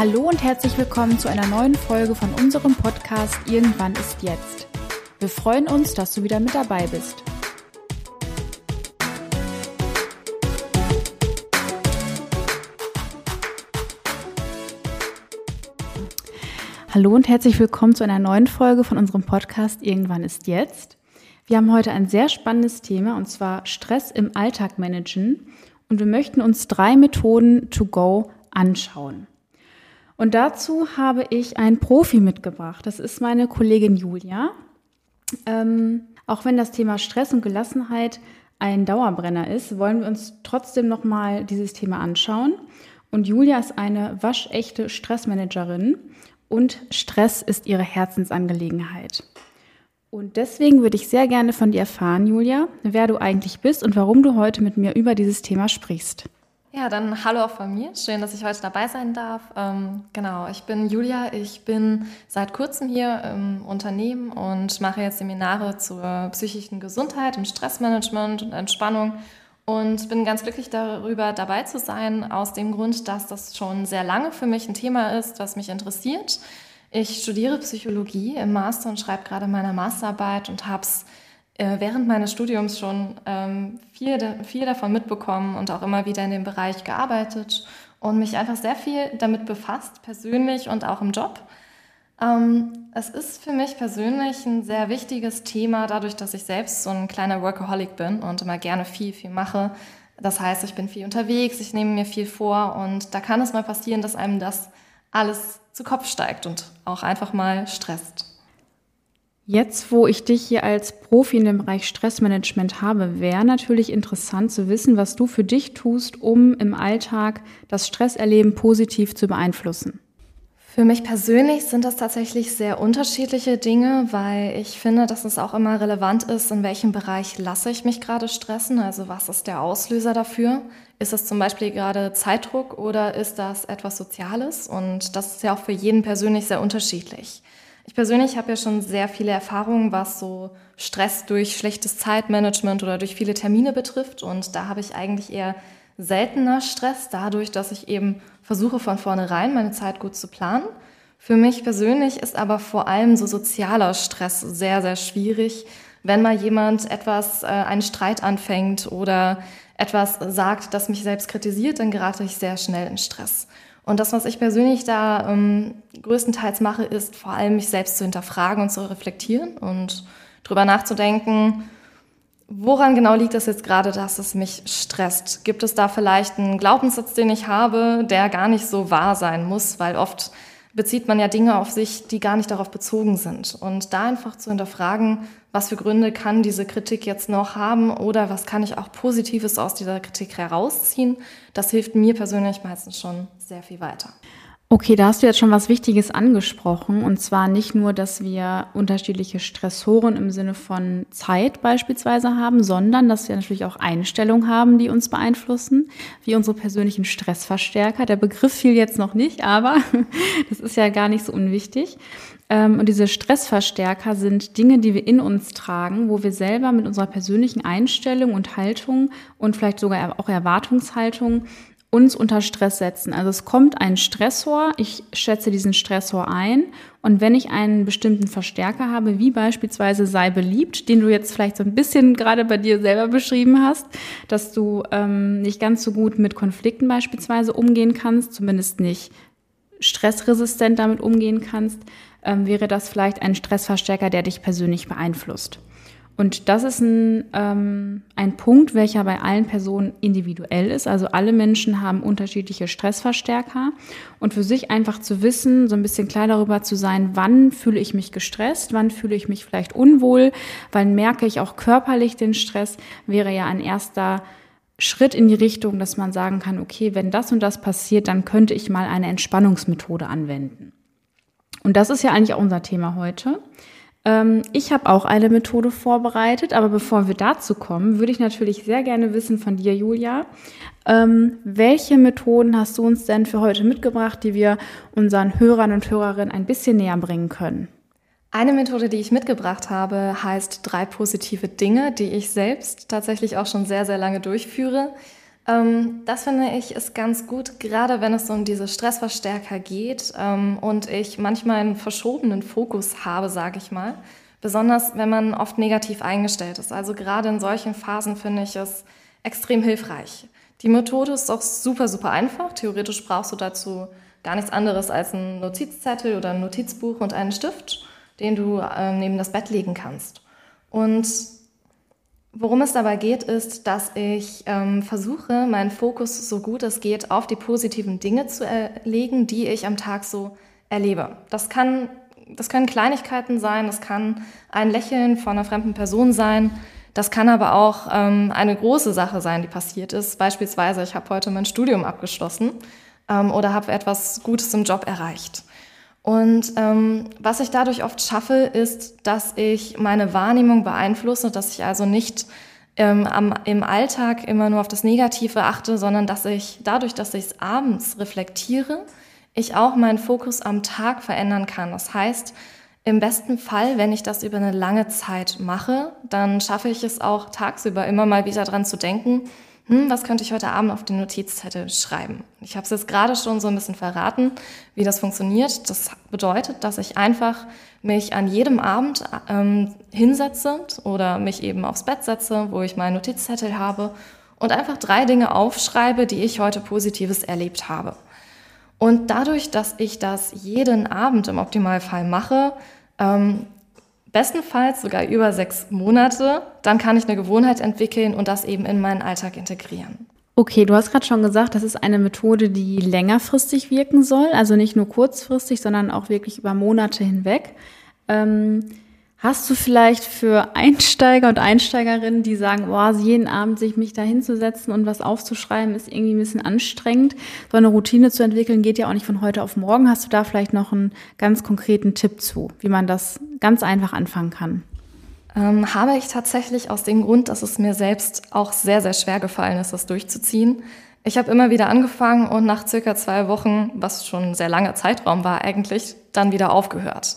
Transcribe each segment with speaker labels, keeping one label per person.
Speaker 1: Hallo und herzlich willkommen zu einer neuen Folge von unserem Podcast Irgendwann ist jetzt. Wir freuen uns, dass du wieder mit dabei bist. Hallo und herzlich willkommen zu einer neuen Folge von unserem Podcast Irgendwann ist jetzt. Wir haben heute ein sehr spannendes Thema und zwar Stress im Alltag managen und wir möchten uns drei Methoden to go anschauen. Und dazu habe ich einen Profi mitgebracht. Das ist meine Kollegin Julia. Ähm, auch wenn das Thema Stress und Gelassenheit ein Dauerbrenner ist, wollen wir uns trotzdem nochmal dieses Thema anschauen. Und Julia ist eine waschechte Stressmanagerin und Stress ist ihre Herzensangelegenheit. Und deswegen würde ich sehr gerne von dir erfahren, Julia, wer du eigentlich bist und warum du heute mit mir über dieses Thema sprichst.
Speaker 2: Ja, dann hallo auch von mir. Schön, dass ich heute dabei sein darf. Ähm, genau, ich bin Julia. Ich bin seit kurzem hier im Unternehmen und mache jetzt Seminare zur psychischen Gesundheit und Stressmanagement und Entspannung. Und bin ganz glücklich darüber, dabei zu sein, aus dem Grund, dass das schon sehr lange für mich ein Thema ist, was mich interessiert. Ich studiere Psychologie im Master und schreibe gerade meine Masterarbeit und habe es während meines Studiums schon ähm, viel, viel davon mitbekommen und auch immer wieder in dem Bereich gearbeitet und mich einfach sehr viel damit befasst, persönlich und auch im Job. Ähm, es ist für mich persönlich ein sehr wichtiges Thema, dadurch, dass ich selbst so ein kleiner Workaholic bin und immer gerne viel, viel mache. Das heißt, ich bin viel unterwegs, ich nehme mir viel vor und da kann es mal passieren, dass einem das alles zu Kopf steigt und auch einfach mal stresst.
Speaker 1: Jetzt, wo ich dich hier als Profi in dem Bereich Stressmanagement habe, wäre natürlich interessant zu wissen, was du für dich tust, um im Alltag das Stresserleben positiv zu beeinflussen.
Speaker 2: Für mich persönlich sind das tatsächlich sehr unterschiedliche Dinge, weil ich finde, dass es auch immer relevant ist, in welchem Bereich lasse ich mich gerade stressen, also was ist der Auslöser dafür. Ist es zum Beispiel gerade Zeitdruck oder ist das etwas Soziales? Und das ist ja auch für jeden persönlich sehr unterschiedlich. Ich persönlich habe ja schon sehr viele Erfahrungen, was so Stress durch schlechtes Zeitmanagement oder durch viele Termine betrifft. Und da habe ich eigentlich eher seltener Stress, dadurch, dass ich eben versuche von vornherein meine Zeit gut zu planen. Für mich persönlich ist aber vor allem so sozialer Stress sehr, sehr schwierig. Wenn mal jemand etwas, äh, einen Streit anfängt oder etwas sagt, das mich selbst kritisiert, dann gerate ich sehr schnell in Stress. Und das, was ich persönlich da ähm, größtenteils mache, ist vor allem mich selbst zu hinterfragen und zu reflektieren und darüber nachzudenken, woran genau liegt es jetzt gerade, dass es mich stresst? Gibt es da vielleicht einen Glaubenssatz, den ich habe, der gar nicht so wahr sein muss, weil oft bezieht man ja Dinge auf sich, die gar nicht darauf bezogen sind. Und da einfach zu hinterfragen, was für Gründe kann diese Kritik jetzt noch haben oder was kann ich auch Positives aus dieser Kritik herausziehen, das hilft mir persönlich meistens schon sehr viel weiter.
Speaker 1: Okay, da hast du jetzt schon was Wichtiges angesprochen. Und zwar nicht nur, dass wir unterschiedliche Stressoren im Sinne von Zeit beispielsweise haben, sondern dass wir natürlich auch Einstellungen haben, die uns beeinflussen, wie unsere persönlichen Stressverstärker. Der Begriff fiel jetzt noch nicht, aber das ist ja gar nicht so unwichtig. Ähm, und diese Stressverstärker sind Dinge, die wir in uns tragen, wo wir selber mit unserer persönlichen Einstellung und Haltung und vielleicht sogar auch Erwartungshaltung uns unter Stress setzen. Also es kommt ein Stressor, ich schätze diesen Stressor ein und wenn ich einen bestimmten Verstärker habe, wie beispielsweise sei beliebt, den du jetzt vielleicht so ein bisschen gerade bei dir selber beschrieben hast, dass du ähm, nicht ganz so gut mit Konflikten beispielsweise umgehen kannst, zumindest nicht stressresistent damit umgehen kannst, ähm, wäre das vielleicht ein Stressverstärker, der dich persönlich beeinflusst. Und das ist ein, ähm, ein Punkt, welcher bei allen Personen individuell ist. Also alle Menschen haben unterschiedliche Stressverstärker. Und für sich einfach zu wissen, so ein bisschen klar darüber zu sein, wann fühle ich mich gestresst, wann fühle ich mich vielleicht unwohl, wann merke ich auch körperlich den Stress, wäre ja ein erster Schritt in die Richtung, dass man sagen kann, okay, wenn das und das passiert, dann könnte ich mal eine Entspannungsmethode anwenden. Und das ist ja eigentlich auch unser Thema heute. Ähm, ich habe auch eine Methode vorbereitet, aber bevor wir dazu kommen, würde ich natürlich sehr gerne wissen von dir, Julia, ähm, welche Methoden hast du uns denn für heute mitgebracht, die wir unseren Hörern und Hörerinnen ein bisschen näher bringen können?
Speaker 2: Eine Methode, die ich mitgebracht habe, heißt drei positive Dinge, die ich selbst tatsächlich auch schon sehr, sehr lange durchführe. Ähm, das finde ich ist ganz gut, gerade wenn es um diese Stressverstärker geht ähm, und ich manchmal einen verschobenen Fokus habe, sage ich mal. Besonders wenn man oft negativ eingestellt ist. Also gerade in solchen Phasen finde ich es extrem hilfreich. Die Methode ist auch super, super einfach. Theoretisch brauchst du dazu gar nichts anderes als einen Notizzettel oder ein Notizbuch und einen Stift, den du ähm, neben das Bett legen kannst. Und worum es dabei geht, ist, dass ich ähm, versuche, meinen Fokus so gut es geht auf die positiven Dinge zu legen, die ich am Tag so erlebe. Das kann das können Kleinigkeiten sein, das kann ein Lächeln von einer fremden Person sein, das kann aber auch ähm, eine große Sache sein, die passiert ist. Beispielsweise, ich habe heute mein Studium abgeschlossen ähm, oder habe etwas Gutes im Job erreicht. Und ähm, was ich dadurch oft schaffe, ist, dass ich meine Wahrnehmung beeinflusse, dass ich also nicht ähm, am, im Alltag immer nur auf das Negative achte, sondern dass ich dadurch, dass ich es abends reflektiere, ich auch meinen Fokus am Tag verändern kann. Das heißt, im besten Fall, wenn ich das über eine lange Zeit mache, dann schaffe ich es auch tagsüber immer mal wieder dran zu denken, hm, was könnte ich heute Abend auf den Notizzettel schreiben? Ich habe es jetzt gerade schon so ein bisschen verraten, wie das funktioniert. Das bedeutet, dass ich einfach mich an jedem Abend ähm, hinsetze oder mich eben aufs Bett setze, wo ich meinen Notizzettel habe und einfach drei Dinge aufschreibe, die ich heute Positives erlebt habe. Und dadurch, dass ich das jeden Abend im Optimalfall mache, ähm, bestenfalls sogar über sechs Monate, dann kann ich eine Gewohnheit entwickeln und das eben in meinen Alltag integrieren.
Speaker 1: Okay, du hast gerade schon gesagt, das ist eine Methode, die längerfristig wirken soll, also nicht nur kurzfristig, sondern auch wirklich über Monate hinweg. Ähm, Hast du vielleicht für Einsteiger und Einsteigerinnen, die sagen, boah, jeden Abend sich mich da hinzusetzen und was aufzuschreiben, ist irgendwie ein bisschen anstrengend. So eine Routine zu entwickeln geht ja auch nicht von heute auf morgen. Hast du da vielleicht noch einen ganz konkreten Tipp zu, wie man das ganz einfach anfangen kann?
Speaker 2: Ähm, habe ich tatsächlich aus dem Grund, dass es mir selbst auch sehr, sehr schwer gefallen ist, das durchzuziehen. Ich habe immer wieder angefangen und nach circa zwei Wochen, was schon ein sehr langer Zeitraum war eigentlich, dann wieder aufgehört.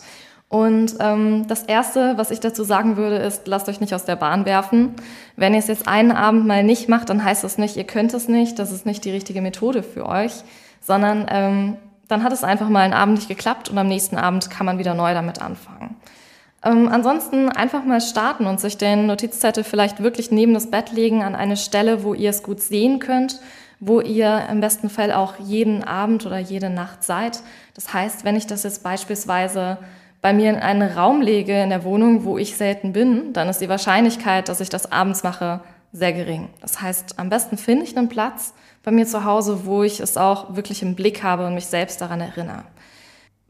Speaker 2: Und ähm, das Erste, was ich dazu sagen würde, ist, lasst euch nicht aus der Bahn werfen. Wenn ihr es jetzt einen Abend mal nicht macht, dann heißt das nicht, ihr könnt es nicht, das ist nicht die richtige Methode für euch, sondern ähm, dann hat es einfach mal einen Abend nicht geklappt und am nächsten Abend kann man wieder neu damit anfangen. Ähm, ansonsten einfach mal starten und sich den Notizzettel vielleicht wirklich neben das Bett legen an eine Stelle, wo ihr es gut sehen könnt, wo ihr im besten Fall auch jeden Abend oder jede Nacht seid. Das heißt, wenn ich das jetzt beispielsweise bei mir in einen Raum lege in der Wohnung, wo ich selten bin, dann ist die Wahrscheinlichkeit, dass ich das abends mache, sehr gering. Das heißt, am besten finde ich einen Platz bei mir zu Hause, wo ich es auch wirklich im Blick habe und mich selbst daran erinnere.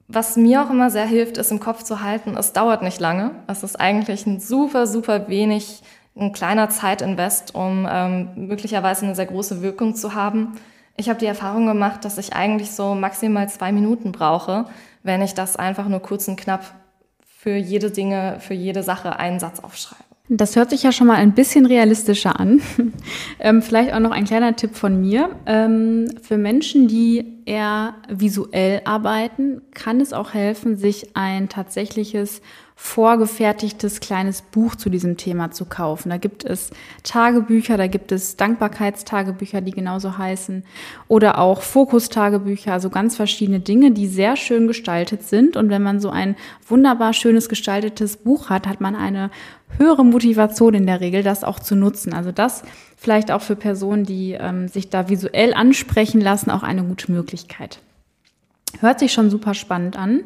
Speaker 2: Was mir auch immer sehr hilft, ist im Kopf zu halten, es dauert nicht lange. Es ist eigentlich ein super, super wenig, ein kleiner Zeitinvest, um ähm, möglicherweise eine sehr große Wirkung zu haben. Ich habe die Erfahrung gemacht, dass ich eigentlich so maximal zwei Minuten brauche, wenn ich das einfach nur kurz und knapp für jede Dinge, für jede Sache einen Satz aufschreibe.
Speaker 1: Das hört sich ja schon mal ein bisschen realistischer an. ähm, vielleicht auch noch ein kleiner Tipp von mir. Ähm, für Menschen, die eher visuell arbeiten, kann es auch helfen, sich ein tatsächliches vorgefertigtes kleines Buch zu diesem Thema zu kaufen. Da gibt es Tagebücher, da gibt es Dankbarkeitstagebücher, die genauso heißen, oder auch Fokustagebücher, also ganz verschiedene Dinge, die sehr schön gestaltet sind. Und wenn man so ein wunderbar schönes gestaltetes Buch hat, hat man eine höhere Motivation in der Regel, das auch zu nutzen. Also das vielleicht auch für Personen, die ähm, sich da visuell ansprechen lassen, auch eine gute Möglichkeit. Hört sich schon super spannend an.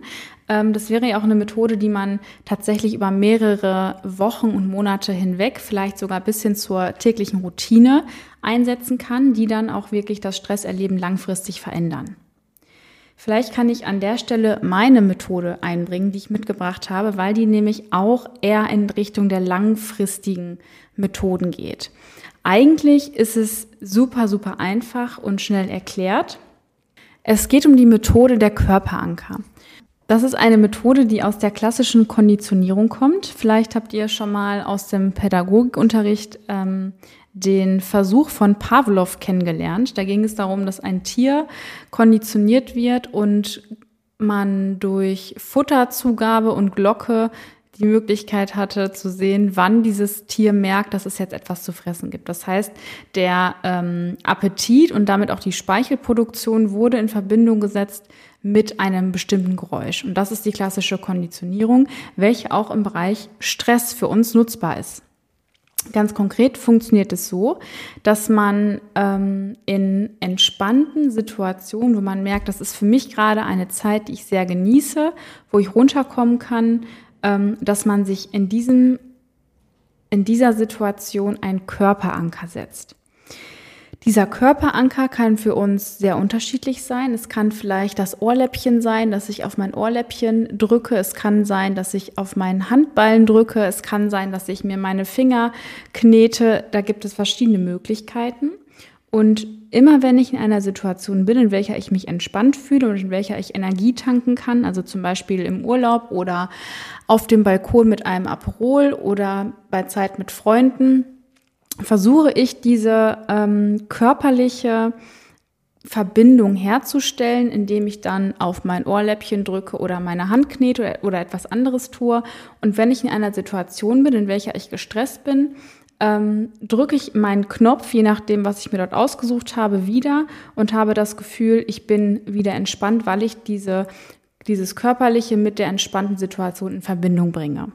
Speaker 1: Ähm, das wäre ja auch eine Methode, die man tatsächlich über mehrere Wochen und Monate hinweg, vielleicht sogar bis hin zur täglichen Routine einsetzen kann, die dann auch wirklich das Stresserleben langfristig verändern. Vielleicht kann ich an der Stelle meine Methode einbringen, die ich mitgebracht habe, weil die nämlich auch eher in Richtung der langfristigen Methoden geht. Eigentlich ist es super, super einfach und schnell erklärt. Es geht um die Methode der Körperanker. Das ist eine Methode, die aus der klassischen Konditionierung kommt. Vielleicht habt ihr schon mal aus dem Pädagogikunterricht ähm, den Versuch von Pavlov kennengelernt. Da ging es darum, dass ein Tier konditioniert wird und man durch Futterzugabe und Glocke die Möglichkeit hatte zu sehen, wann dieses Tier merkt, dass es jetzt etwas zu fressen gibt. Das heißt, der ähm, Appetit und damit auch die Speichelproduktion wurde in Verbindung gesetzt mit einem bestimmten Geräusch. Und das ist die klassische Konditionierung, welche auch im Bereich Stress für uns nutzbar ist. Ganz konkret funktioniert es so, dass man ähm, in entspannten Situationen, wo man merkt, das ist für mich gerade eine Zeit, die ich sehr genieße, wo ich runterkommen kann, ähm, dass man sich in diesem in dieser Situation einen Körperanker setzt. Dieser Körperanker kann für uns sehr unterschiedlich sein. Es kann vielleicht das Ohrläppchen sein, dass ich auf mein Ohrläppchen drücke. Es kann sein, dass ich auf meinen Handballen drücke. Es kann sein, dass ich mir meine Finger knete. Da gibt es verschiedene Möglichkeiten. Und immer wenn ich in einer Situation bin, in welcher ich mich entspannt fühle und in welcher ich Energie tanken kann, also zum Beispiel im Urlaub oder auf dem Balkon mit einem Aperol oder bei Zeit mit Freunden, versuche ich diese ähm, körperliche Verbindung herzustellen, indem ich dann auf mein Ohrläppchen drücke oder meine Hand knete oder, oder, etwas anderes tue. Und wenn ich in einer Situation bin, in welcher ich gestresst bin, ähm, drücke ich meinen Knopf, je nachdem, was ich mir dort ausgesucht habe, wieder und habe das Gefühl, ich bin wieder entspannt, weil ich diese, dieses Körperliche mit der entspannten Situation in Verbindung bringe.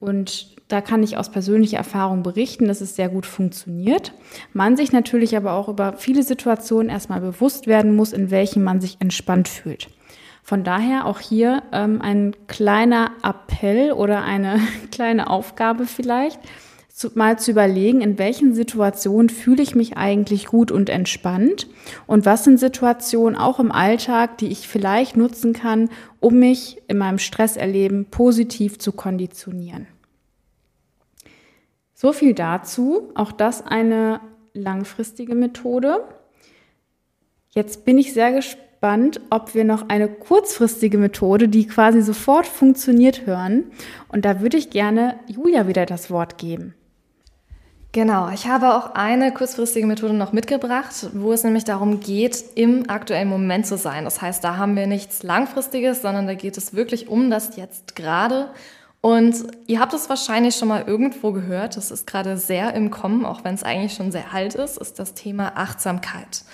Speaker 1: Und da kann ich aus persönlicher Erfahrung berichten, dass es sehr gut funktioniert. Man sich natürlich aber auch über viele Situationen erstmal bewusst werden muss, in welchen man sich entspannt fühlt. Von daher auch hier ähm, ein kleiner Appell oder eine kleine Aufgabe vielleicht, zu, mal zu überlegen, in welchen Situationen fühle ich mich eigentlich gut und entspannt und was sind Situationen auch im Alltag, die ich vielleicht nutzen kann, um mich in meinem Stresserleben positiv zu konditionieren. So viel dazu. Auch das eine langfristige Methode. Jetzt bin ich sehr gespannt, ob wir noch eine kurzfristige Methode, die quasi sofort funktioniert, hören. Und da würde ich gerne Julia wieder das Wort geben.
Speaker 2: Genau, ich habe auch eine kurzfristige Methode noch mitgebracht, wo es nämlich darum geht, im aktuellen Moment zu sein. Das heißt, da haben wir nichts Langfristiges, sondern da geht es wirklich um das Jetzt gerade und ihr habt es wahrscheinlich schon mal irgendwo gehört, das ist gerade sehr im Kommen, auch wenn es eigentlich schon sehr alt ist, ist das Thema Achtsamkeit.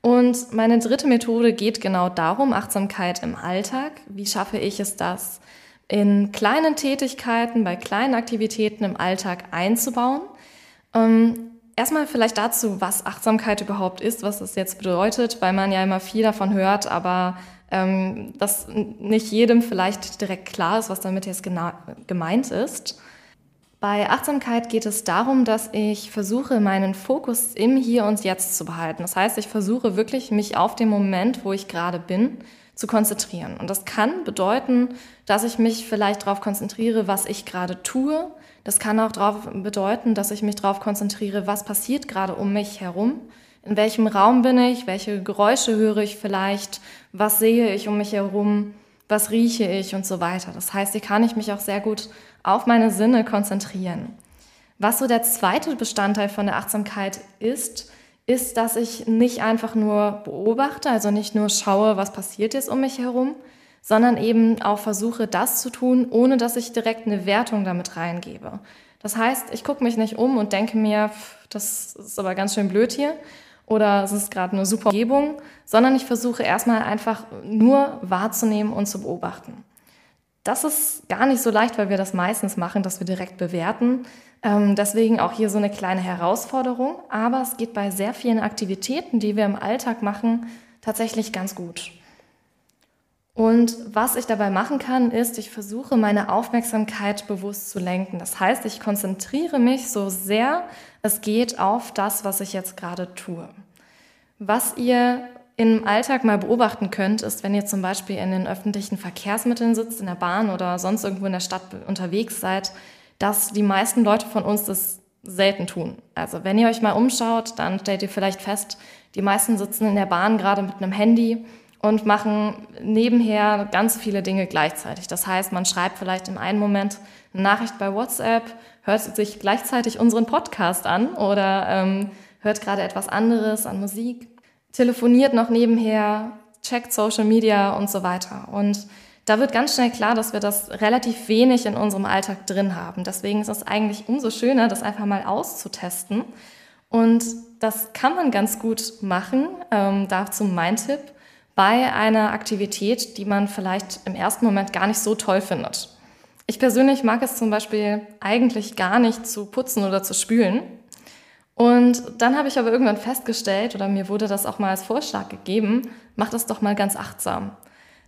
Speaker 2: Und meine dritte Methode geht genau darum, Achtsamkeit im Alltag. Wie schaffe ich es das, in kleinen Tätigkeiten, bei kleinen Aktivitäten im Alltag einzubauen? Ähm, erstmal vielleicht dazu, was Achtsamkeit überhaupt ist, was das jetzt bedeutet, weil man ja immer viel davon hört, aber ähm, dass nicht jedem vielleicht direkt klar ist, was damit jetzt genau gemeint ist. Bei Achtsamkeit geht es darum, dass ich versuche, meinen Fokus im Hier und Jetzt zu behalten. Das heißt, ich versuche wirklich, mich auf den Moment, wo ich gerade bin, zu konzentrieren. Und das kann bedeuten, dass ich mich vielleicht darauf konzentriere, was ich gerade tue. Das kann auch darauf bedeuten, dass ich mich darauf konzentriere, was passiert gerade um mich herum in welchem Raum bin ich, welche Geräusche höre ich vielleicht, was sehe ich um mich herum, was rieche ich und so weiter. Das heißt, hier kann ich mich auch sehr gut auf meine Sinne konzentrieren. Was so der zweite Bestandteil von der Achtsamkeit ist, ist, dass ich nicht einfach nur beobachte, also nicht nur schaue, was passiert jetzt um mich herum, sondern eben auch versuche, das zu tun, ohne dass ich direkt eine Wertung damit reingebe. Das heißt, ich gucke mich nicht um und denke mir, das ist aber ganz schön blöd hier, oder es ist gerade eine super Umgebung, sondern ich versuche erstmal einfach nur wahrzunehmen und zu beobachten. Das ist gar nicht so leicht, weil wir das meistens machen, dass wir direkt bewerten. Ähm, deswegen auch hier so eine kleine Herausforderung. Aber es geht bei sehr vielen Aktivitäten, die wir im Alltag machen, tatsächlich ganz gut. Und was ich dabei machen kann, ist, ich versuche meine Aufmerksamkeit bewusst zu lenken. Das heißt, ich konzentriere mich so sehr es geht auf das, was ich jetzt gerade tue. Was ihr im Alltag mal beobachten könnt, ist, wenn ihr zum Beispiel in den öffentlichen Verkehrsmitteln sitzt, in der Bahn oder sonst irgendwo in der Stadt unterwegs seid, dass die meisten Leute von uns das selten tun. Also wenn ihr euch mal umschaut, dann stellt ihr vielleicht fest, die meisten sitzen in der Bahn gerade mit einem Handy und machen nebenher ganz viele Dinge gleichzeitig. Das heißt, man schreibt vielleicht im einen Moment eine Nachricht bei WhatsApp, hört sich gleichzeitig unseren Podcast an oder ähm, hört gerade etwas anderes an Musik, telefoniert noch nebenher, checkt Social Media und so weiter. Und da wird ganz schnell klar, dass wir das relativ wenig in unserem Alltag drin haben. Deswegen ist es eigentlich umso schöner, das einfach mal auszutesten. Und das kann man ganz gut machen. Ähm, dazu mein Tipp bei einer Aktivität, die man vielleicht im ersten Moment gar nicht so toll findet. Ich persönlich mag es zum Beispiel eigentlich gar nicht zu putzen oder zu spülen. Und dann habe ich aber irgendwann festgestellt, oder mir wurde das auch mal als Vorschlag gegeben, mach das doch mal ganz achtsam.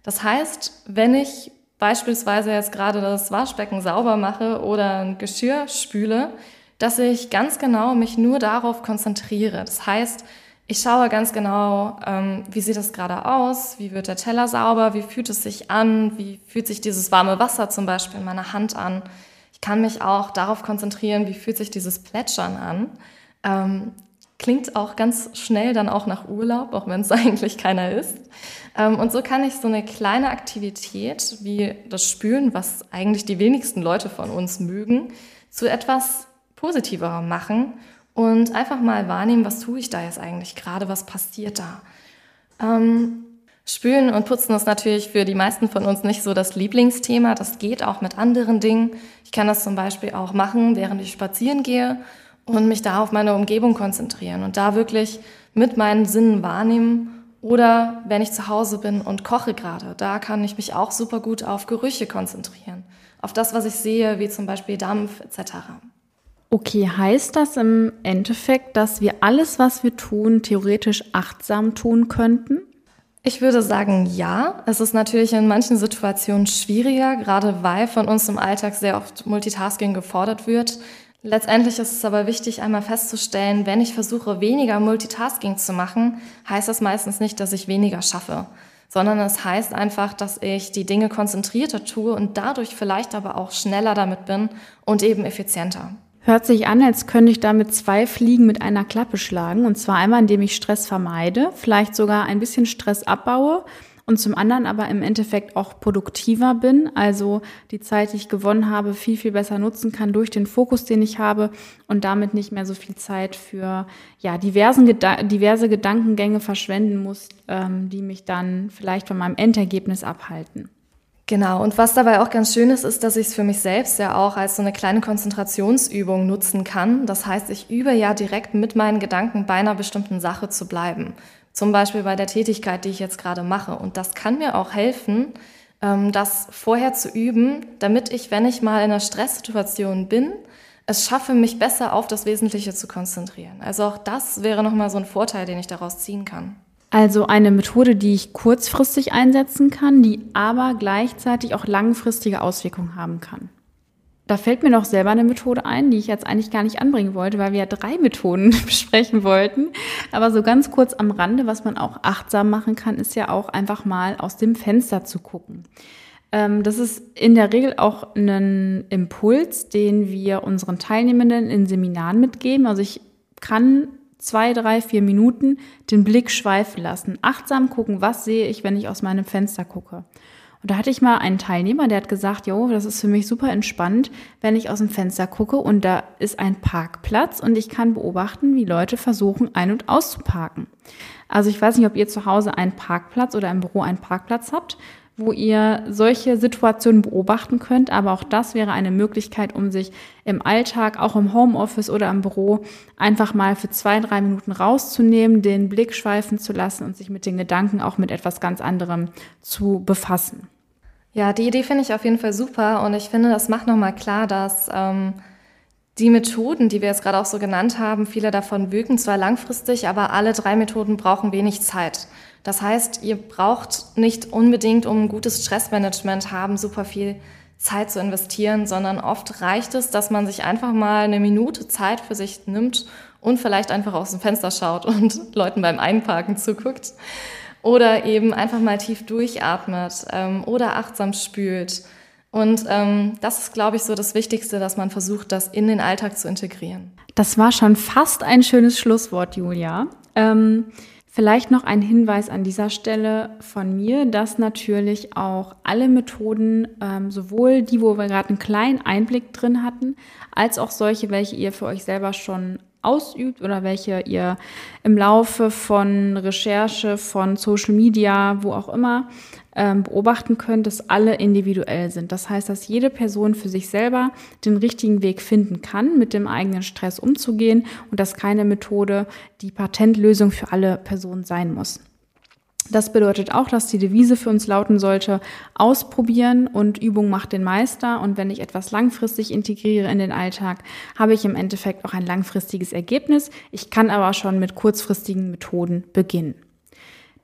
Speaker 2: Das heißt, wenn ich beispielsweise jetzt gerade das Waschbecken sauber mache oder ein Geschirr spüle, dass ich ganz genau mich nur darauf konzentriere. Das heißt, ich schaue ganz genau, ähm, wie sieht das gerade aus, wie wird der Teller sauber, wie fühlt es sich an, wie fühlt sich dieses warme Wasser zum Beispiel in meiner Hand an. Ich kann mich auch darauf konzentrieren, wie fühlt sich dieses Plätschern an. Ähm, klingt auch ganz schnell dann auch nach Urlaub, auch wenn es eigentlich keiner ist. Ähm, und so kann ich so eine kleine Aktivität wie das Spülen, was eigentlich die wenigsten Leute von uns mögen, zu etwas positiver machen und einfach mal wahrnehmen, was tue ich da jetzt eigentlich gerade, was passiert da. Ähm, Spülen und Putzen ist natürlich für die meisten von uns nicht so das Lieblingsthema. Das geht auch mit anderen Dingen. Ich kann das zum Beispiel auch machen, während ich spazieren gehe und mich da auf meine Umgebung konzentrieren und da wirklich mit meinen Sinnen wahrnehmen. Oder wenn ich zu Hause bin und koche gerade, da kann ich mich auch super gut auf Gerüche konzentrieren. Auf das, was ich sehe, wie zum Beispiel Dampf etc.
Speaker 1: Okay, heißt das im Endeffekt, dass wir alles, was wir tun, theoretisch achtsam tun könnten?
Speaker 2: Ich würde sagen, ja. Es ist natürlich in manchen Situationen schwieriger, gerade weil von uns im Alltag sehr oft Multitasking gefordert wird. Letztendlich ist es aber wichtig, einmal festzustellen, wenn ich versuche, weniger Multitasking zu machen, heißt das meistens nicht, dass ich weniger schaffe, sondern es heißt einfach, dass ich die Dinge konzentrierter tue und dadurch vielleicht aber auch schneller damit bin und eben effizienter.
Speaker 1: Hört sich an, als könnte ich damit zwei Fliegen mit einer Klappe schlagen. Und zwar einmal, indem ich Stress vermeide, vielleicht sogar ein bisschen Stress abbaue und zum anderen aber im Endeffekt auch produktiver bin, also die Zeit, die ich gewonnen habe, viel, viel besser nutzen kann durch den Fokus, den ich habe und damit nicht mehr so viel Zeit für ja, diversen, diverse Gedankengänge verschwenden muss, ähm, die mich dann vielleicht von meinem Endergebnis abhalten.
Speaker 2: Genau, und was dabei auch ganz schön ist, ist, dass ich es für mich selbst ja auch als so eine kleine Konzentrationsübung nutzen kann. Das heißt, ich übe ja direkt mit meinen Gedanken bei einer bestimmten Sache zu bleiben. Zum Beispiel bei der Tätigkeit, die ich jetzt gerade mache. Und das kann mir auch helfen, ähm, das vorher zu üben, damit ich, wenn ich mal in einer Stresssituation bin, es schaffe, mich besser auf das Wesentliche zu konzentrieren. Also auch das wäre nochmal so ein Vorteil, den ich daraus ziehen kann.
Speaker 1: Also eine Methode, die ich kurzfristig einsetzen kann, die aber gleichzeitig auch langfristige Auswirkungen haben kann. Da fällt mir noch selber eine Methode ein, die ich jetzt eigentlich gar nicht anbringen wollte, weil wir ja drei Methoden besprechen wollten. Aber so ganz kurz am Rande, was man auch achtsam machen kann, ist ja auch einfach mal aus dem Fenster zu gucken. Ähm, das ist in der Regel auch ein Impuls, den wir unseren Teilnehmenden in Seminaren mitgeben. Also ich kann zwei, drei, vier Minuten den Blick schweifen lassen. Achtsam gucken, was sehe ich, wenn ich aus meinem Fenster gucke. Und da hatte ich mal einen Teilnehmer, der hat gesagt, jo, das ist für mich super entspannt, wenn ich aus dem Fenster gucke und da ist ein Parkplatz und ich kann beobachten, wie Leute versuchen, ein- und auszuparken. Also ich weiß nicht, ob ihr zu Hause einen Parkplatz oder im Büro einen Parkplatz habt wo ihr solche Situationen beobachten könnt. Aber auch das wäre eine Möglichkeit, um sich im Alltag, auch im Homeoffice oder im Büro, einfach mal für zwei, drei Minuten rauszunehmen, den Blick schweifen zu lassen und sich mit den Gedanken auch mit etwas ganz anderem zu befassen.
Speaker 2: Ja, die Idee finde ich auf jeden Fall super und ich finde, das macht nochmal klar, dass ähm, die Methoden, die wir jetzt gerade auch so genannt haben, viele davon wirken zwar langfristig, aber alle drei Methoden brauchen wenig Zeit. Das heißt, ihr braucht nicht unbedingt, um ein gutes Stressmanagement haben, super viel Zeit zu investieren, sondern oft reicht es, dass man sich einfach mal eine Minute Zeit für sich nimmt und vielleicht einfach aus dem Fenster schaut und Leuten beim Einparken zuguckt. Oder eben einfach mal tief durchatmet ähm, oder achtsam spült. Und ähm, das ist, glaube ich, so das Wichtigste, dass man versucht, das in den Alltag zu integrieren.
Speaker 1: Das war schon fast ein schönes Schlusswort, Julia. Ähm, Vielleicht noch ein Hinweis an dieser Stelle von mir, dass natürlich auch alle Methoden, ähm, sowohl die, wo wir gerade einen kleinen Einblick drin hatten, als auch solche, welche ihr für euch selber schon ausübt oder welche ihr im Laufe von Recherche, von Social Media, wo auch immer, beobachten könnt, dass alle individuell sind. Das heißt, dass jede Person für sich selber den richtigen Weg finden kann, mit dem eigenen Stress umzugehen und dass keine Methode die Patentlösung für alle Personen sein muss. Das bedeutet auch, dass die Devise für uns lauten sollte, ausprobieren und Übung macht den Meister. Und wenn ich etwas langfristig integriere in den Alltag, habe ich im Endeffekt auch ein langfristiges Ergebnis. Ich kann aber schon mit kurzfristigen Methoden beginnen.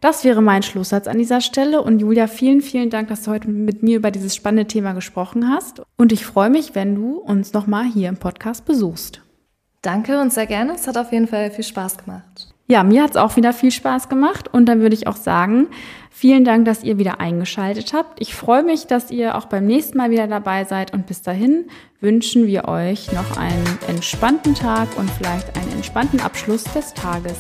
Speaker 1: Das wäre mein Schlusssatz an dieser Stelle. Und Julia, vielen, vielen Dank, dass du heute mit mir über dieses spannende Thema gesprochen hast. Und ich freue mich, wenn du uns nochmal hier im Podcast besuchst.
Speaker 2: Danke und sehr gerne. Es hat auf jeden Fall viel Spaß gemacht.
Speaker 1: Ja, mir hat es auch wieder viel Spaß gemacht. Und dann würde ich auch sagen, vielen Dank, dass ihr wieder eingeschaltet habt. Ich freue mich, dass ihr auch beim nächsten Mal wieder dabei seid. Und bis dahin wünschen wir euch noch einen entspannten Tag und vielleicht einen entspannten Abschluss des Tages.